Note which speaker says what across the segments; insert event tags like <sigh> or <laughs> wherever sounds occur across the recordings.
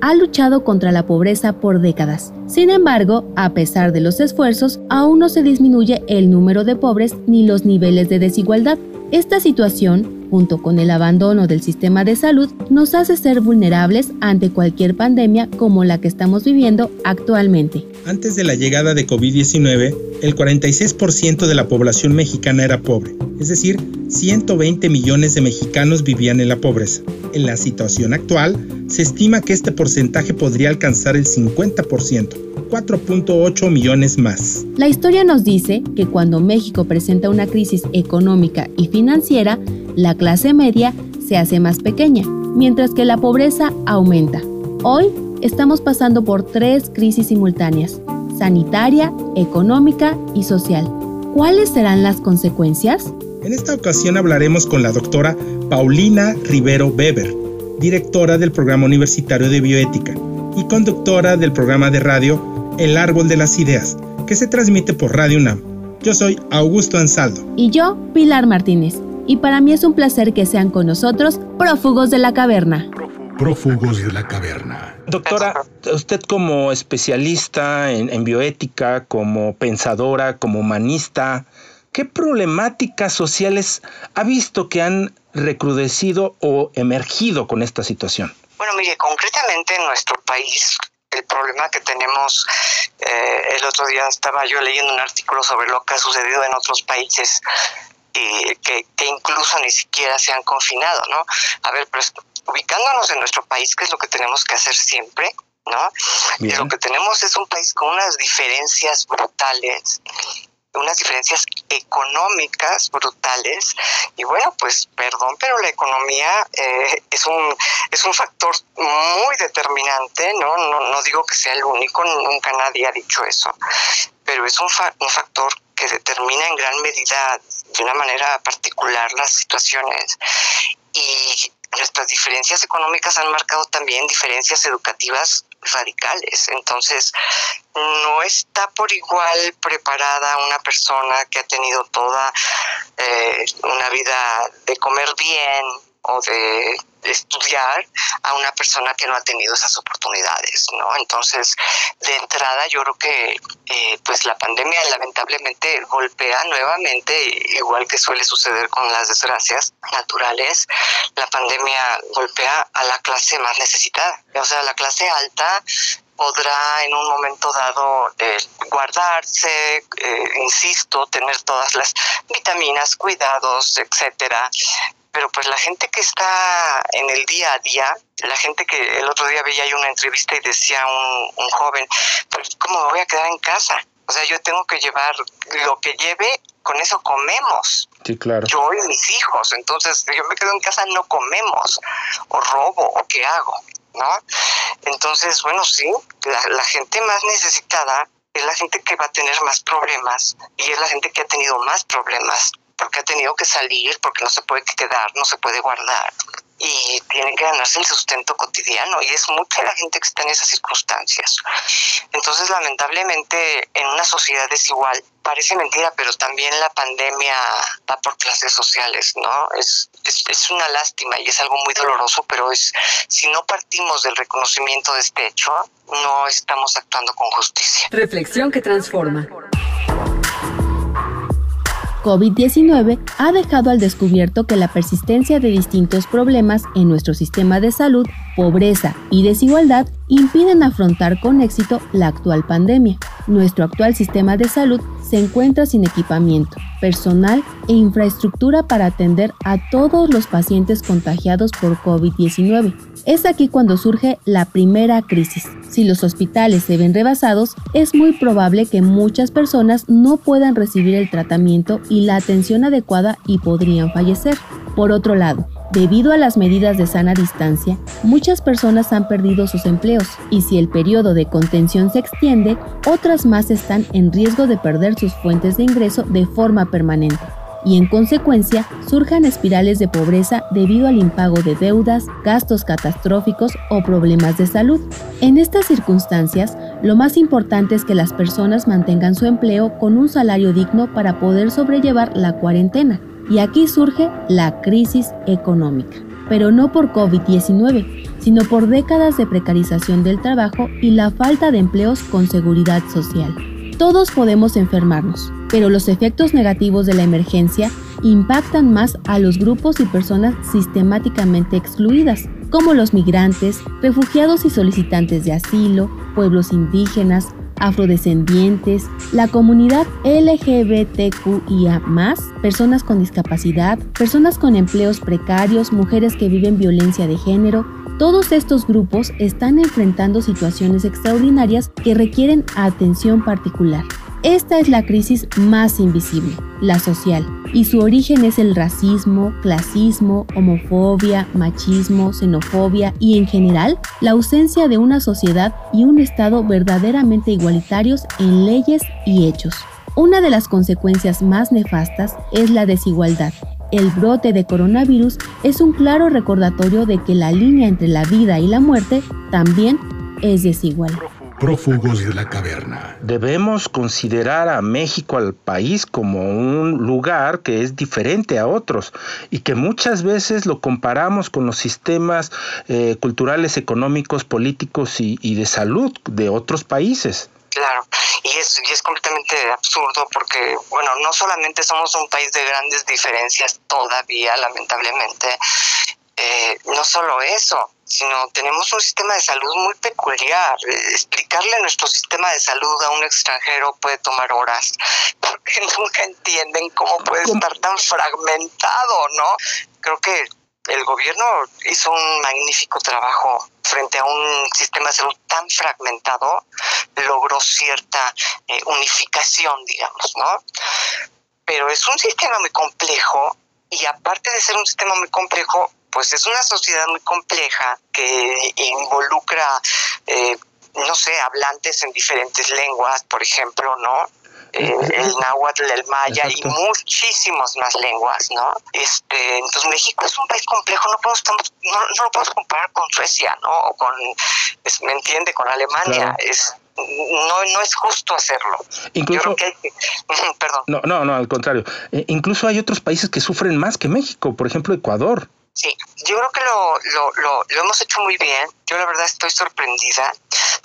Speaker 1: ha luchado contra la pobreza por décadas. Sin embargo, a pesar de los esfuerzos, aún no se disminuye el número de pobres ni los niveles de desigualdad. Esta situación, junto con el abandono del sistema de salud, nos hace ser vulnerables ante cualquier pandemia como la que estamos viviendo actualmente.
Speaker 2: Antes de la llegada de COVID-19, el 46% de la población mexicana era pobre, es decir, 120 millones de mexicanos vivían en la pobreza. En la situación actual, se estima que este porcentaje podría alcanzar el 50%, 4.8 millones más.
Speaker 1: La historia nos dice que cuando México presenta una crisis económica y financiera, la clase media se hace más pequeña, mientras que la pobreza aumenta. Hoy estamos pasando por tres crisis simultáneas, sanitaria, económica y social. ¿Cuáles serán las consecuencias?
Speaker 2: En esta ocasión hablaremos con la doctora Paulina Rivero Weber, directora del programa universitario de bioética y conductora del programa de radio El Árbol de las Ideas, que se transmite por Radio UNAM. Yo soy Augusto Ansaldo.
Speaker 1: Y yo, Pilar Martínez. Y para mí es un placer que sean con nosotros prófugos de la caverna.
Speaker 3: Prófugos de la caverna.
Speaker 2: Doctora, usted como especialista en, en bioética, como pensadora, como humanista, ¿qué problemáticas sociales ha visto que han recrudecido o emergido con esta situación?
Speaker 4: Bueno, mire, concretamente en nuestro país, el problema que tenemos, eh, el otro día estaba yo leyendo un artículo sobre lo que ha sucedido en otros países y que, que incluso ni siquiera se han confinado, ¿no? A ver, pues ubicándonos en nuestro país, ¿qué es lo que tenemos que hacer siempre? ¿no? Y lo que tenemos es un país con unas diferencias brutales unas diferencias económicas brutales y bueno pues perdón pero la economía eh, es un es un factor muy determinante ¿no? ¿no? no digo que sea el único nunca nadie ha dicho eso pero es un, un factor que determina en gran medida de una manera particular las situaciones y nuestras diferencias económicas han marcado también diferencias educativas radicales. Entonces, no está por igual preparada una persona que ha tenido toda eh, una vida de comer bien o de, estudiar a una persona que no ha tenido esas oportunidades, ¿no? Entonces, de entrada, yo creo que eh, pues la pandemia lamentablemente golpea nuevamente, igual que suele suceder con las desgracias naturales, la pandemia golpea a la clase más necesitada, o sea, la clase alta podrá en un momento dado eh, guardarse, eh, insisto, tener todas las vitaminas, cuidados, etcétera, pero pues la gente que está en el día a día, la gente que el otro día veía una entrevista y decía un, un joven, pues ¿cómo me voy a quedar en casa? O sea, yo tengo que llevar lo que lleve, con eso comemos.
Speaker 2: Sí, claro.
Speaker 4: Yo y mis hijos, entonces yo me quedo en casa, no comemos, o robo, o qué hago, ¿no? Entonces, bueno, sí, la, la gente más necesitada es la gente que va a tener más problemas y es la gente que ha tenido más problemas porque ha tenido que salir, porque no se puede quedar, no se puede guardar y tiene que ganarse el sustento cotidiano y es mucha la gente que está en esas circunstancias. Entonces, lamentablemente, en una sociedad desigual, parece mentira, pero también la pandemia va por clases sociales, ¿no? Es, es, es, una lástima y es algo muy doloroso, pero es si no partimos del reconocimiento de este hecho, no estamos actuando con justicia.
Speaker 5: Reflexión que transforma.
Speaker 1: COVID-19 ha dejado al descubierto que la persistencia de distintos problemas en nuestro sistema de salud, pobreza y desigualdad impiden afrontar con éxito la actual pandemia. Nuestro actual sistema de salud se encuentra sin equipamiento, personal e infraestructura para atender a todos los pacientes contagiados por COVID-19. Es aquí cuando surge la primera crisis. Si los hospitales se ven rebasados, es muy probable que muchas personas no puedan recibir el tratamiento y la atención adecuada y podrían fallecer. Por otro lado, Debido a las medidas de sana distancia, muchas personas han perdido sus empleos y si el periodo de contención se extiende, otras más están en riesgo de perder sus fuentes de ingreso de forma permanente y en consecuencia surjan espirales de pobreza debido al impago de deudas, gastos catastróficos o problemas de salud. En estas circunstancias, lo más importante es que las personas mantengan su empleo con un salario digno para poder sobrellevar la cuarentena. Y aquí surge la crisis económica, pero no por COVID-19, sino por décadas de precarización del trabajo y la falta de empleos con seguridad social. Todos podemos enfermarnos, pero los efectos negativos de la emergencia impactan más a los grupos y personas sistemáticamente excluidas, como los migrantes, refugiados y solicitantes de asilo, pueblos indígenas, afrodescendientes, la comunidad LGBTQIA, personas con discapacidad, personas con empleos precarios, mujeres que viven violencia de género, todos estos grupos están enfrentando situaciones extraordinarias que requieren atención particular. Esta es la crisis más invisible, la social, y su origen es el racismo, clasismo, homofobia, machismo, xenofobia y en general la ausencia de una sociedad y un Estado verdaderamente igualitarios en leyes y hechos. Una de las consecuencias más nefastas es la desigualdad, el brote de coronavirus es un claro recordatorio de que la línea entre la vida y la muerte también es desigual.
Speaker 3: Prófugos de la caverna.
Speaker 2: Debemos considerar a México, al país, como un lugar que es diferente a otros y que muchas veces lo comparamos con los sistemas eh, culturales, económicos, políticos y, y de salud de otros países.
Speaker 4: Claro, y es, y es completamente absurdo porque, bueno, no solamente somos un país de grandes diferencias todavía, lamentablemente, eh, no solo eso, sino tenemos un sistema de salud muy peculiar. Explicarle nuestro sistema de salud a un extranjero puede tomar horas, <laughs> porque nunca entienden cómo puede estar tan fragmentado, ¿no? Creo que el gobierno hizo un magnífico trabajo frente a un sistema de salud tan fragmentado, logró cierta eh, unificación, digamos, ¿no? Pero es un sistema muy complejo y aparte de ser un sistema muy complejo, pues es una sociedad muy compleja que involucra, eh, no sé, hablantes en diferentes lenguas, por ejemplo, ¿no? Eh, el náhuatl, el maya y muchísimas más lenguas, ¿no? Este, entonces México es un país complejo, no podemos no, no lo podemos comparar con Suecia, ¿no? O con, me entiende, con Alemania, es no, no es justo hacerlo.
Speaker 2: Incluso, <laughs> perdón. No, no, no, al contrario. Eh, incluso hay otros países que sufren más que México, por ejemplo Ecuador.
Speaker 4: Sí, yo creo que lo, lo, lo, lo hemos hecho muy bien. Yo la verdad estoy sorprendida.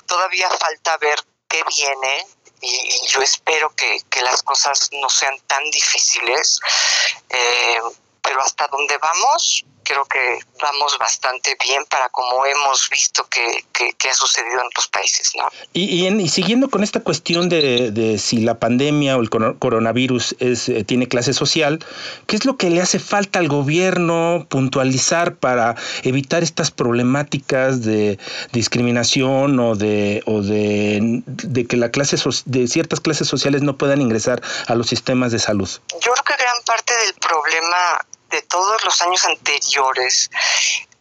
Speaker 4: Todavía falta ver qué viene y, yo espero que, que, las cosas no sean tan difíciles, eh, pero hasta donde vamos, creo que vamos bastante bien para como hemos visto que, que, ha sucedido en otros países. ¿no?
Speaker 2: Y, y, siguiendo con esta cuestión de, de, si la pandemia o el coronavirus es, eh, tiene clase social, ¿qué es lo que le hace falta al gobierno puntualizar para evitar estas problemáticas de discriminación o de, o de, de que la clase de ciertas clases sociales no puedan ingresar a los sistemas de salud?
Speaker 4: Yo creo que gran parte del problema de todos los años anteriores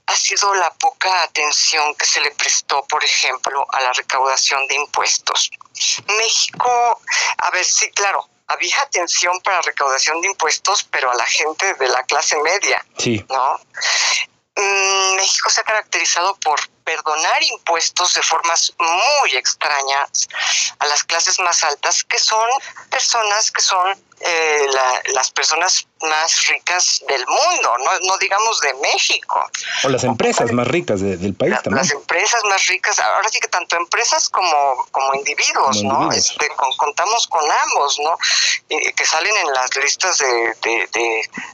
Speaker 4: ha sido la poca atención que se le prestó, por ejemplo, a la recaudación de impuestos. México, a ver, sí, claro, había atención para recaudación de impuestos, pero a la gente de la clase media,
Speaker 2: sí.
Speaker 4: ¿no? Mm, México se ha caracterizado por perdonar impuestos de formas muy extrañas a las clases más altas, que son personas que son eh, las personas más ricas del mundo, no, no digamos de México.
Speaker 2: O las empresas más ricas del país también.
Speaker 4: Las empresas más ricas, ahora sí que tanto empresas como, como individuos, ¿no? Este, contamos con ambos, ¿no? que salen en las listas de,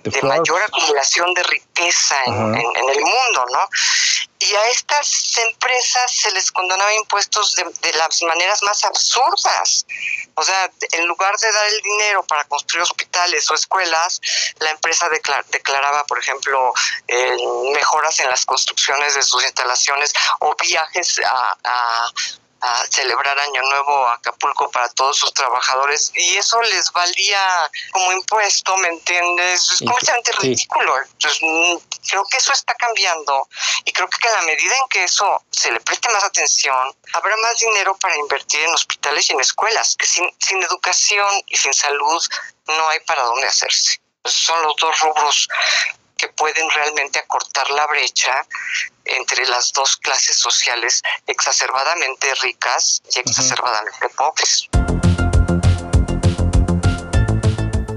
Speaker 4: de, mayor acumulación de riqueza en, en, el mundo, ¿no? Y a estas empresas se les condonaba impuestos de, de las maneras más absurdas. O sea, en lugar de dar el dinero para construir hospitales o escuelas, la empresa declaraba, por ejemplo, mejoras en las construcciones de sus instalaciones o viajes a celebrar Año Nuevo a Acapulco para todos sus trabajadores y eso les valía como impuesto, ¿me entiendes? Es completamente ridículo. Entonces, mm, creo que eso está cambiando y creo que en la medida en que eso se le preste más atención, habrá más dinero para invertir en hospitales y en escuelas, que sin, sin educación y sin salud no hay para dónde hacerse. son los dos rubros que pueden realmente acortar la brecha entre las dos clases sociales exacerbadamente ricas y exacerbadamente pobres.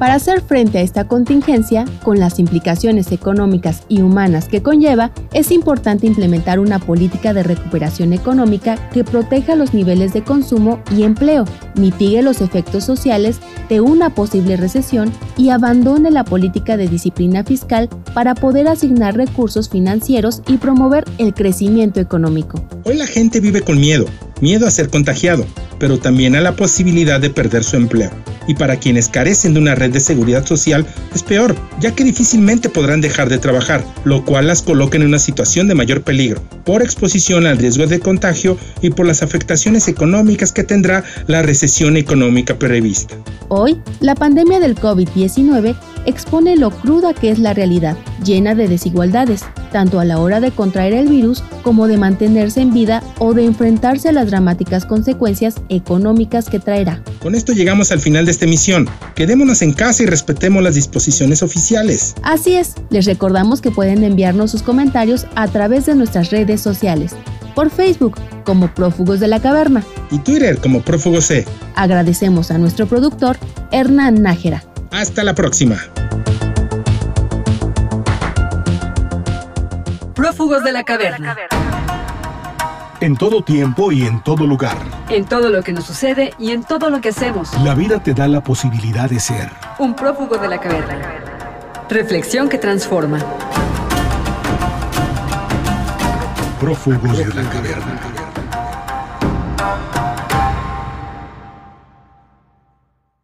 Speaker 1: Para hacer frente a esta contingencia, con las implicaciones económicas y humanas que conlleva, es importante implementar una política de recuperación económica que proteja los niveles de consumo y empleo, mitigue los efectos sociales de una posible recesión y abandone la política de disciplina fiscal para poder asignar recursos financieros y promover el crecimiento económico.
Speaker 2: Hoy la gente vive con miedo, miedo a ser contagiado, pero también a la posibilidad de perder su empleo y para quienes carecen de una red de seguridad social es peor, ya que difícilmente podrán dejar de trabajar, lo cual las coloca en una situación de mayor peligro, por exposición al riesgo de contagio y por las afectaciones económicas que tendrá la recesión económica prevista.
Speaker 1: Hoy, la pandemia del COVID-19 expone lo cruda que es la realidad, llena de desigualdades, tanto a la hora de contraer el virus como de mantenerse en vida o de enfrentarse a las dramáticas consecuencias económicas que traerá.
Speaker 2: Con esto llegamos al final de esta emisión. Quedémonos en casa y respetemos las disposiciones oficiales.
Speaker 1: Así es, les recordamos que pueden enviarnos sus comentarios a través de nuestras redes sociales. Por Facebook como Prófugos de la Caverna.
Speaker 2: Y Twitter como Prófugos C.
Speaker 1: Agradecemos a nuestro productor, Hernán Nájera.
Speaker 2: Hasta la próxima.
Speaker 5: Prófugos de la caverna.
Speaker 3: En todo tiempo y en todo lugar.
Speaker 5: En todo lo que nos sucede y en todo lo que hacemos.
Speaker 3: La vida te da la posibilidad de ser.
Speaker 5: Un prófugo de la caverna. Reflexión que transforma.
Speaker 3: Prófugos de la caverna.